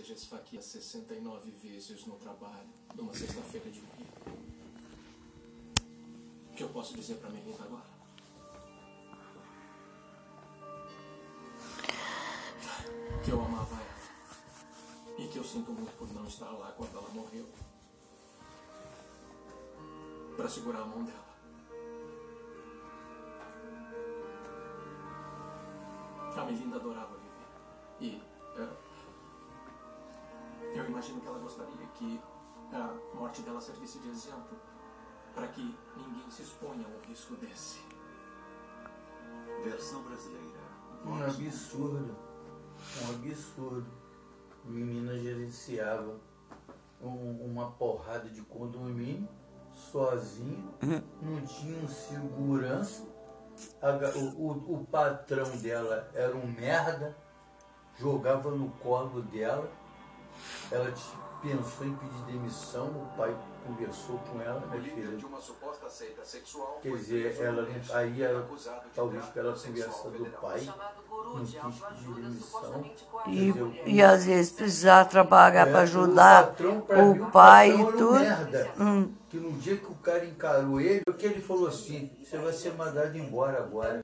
esteja esfaqueada 69 vezes no trabalho, numa sexta-feira de manhã. O que eu posso dizer pra Melinda agora? Que eu amava ela. E que eu sinto muito por não estar lá quando ela morreu. Pra segurar a mão dela. A Melinda adorava viver. E imagino que ela gostaria que a morte dela servisse de exemplo para que ninguém se exponha a um risco desse. Versão brasileira. Um absurdo. Um absurdo. Menina gerenciava um- uma porrada de condomínio sozinho, não tinha um segurança. A o- o patrão dela era um merda, jogava no colo dela. Ela te- pensou em pedir demissão, o pai conversou com ela, líder filha. de uma suposta seita sexual Quer dizer, ela México, aí ela- talvez pela conversa do pai, não quis pedir demissão. dizer, E, e às vezes precisar trabalhar É, para ajudar o, patrão, pra mim, o pai e tudo. merda. Hum. Que no dia que o cara encarou ele, o que ele falou assim, você vai ser mandado embora agora.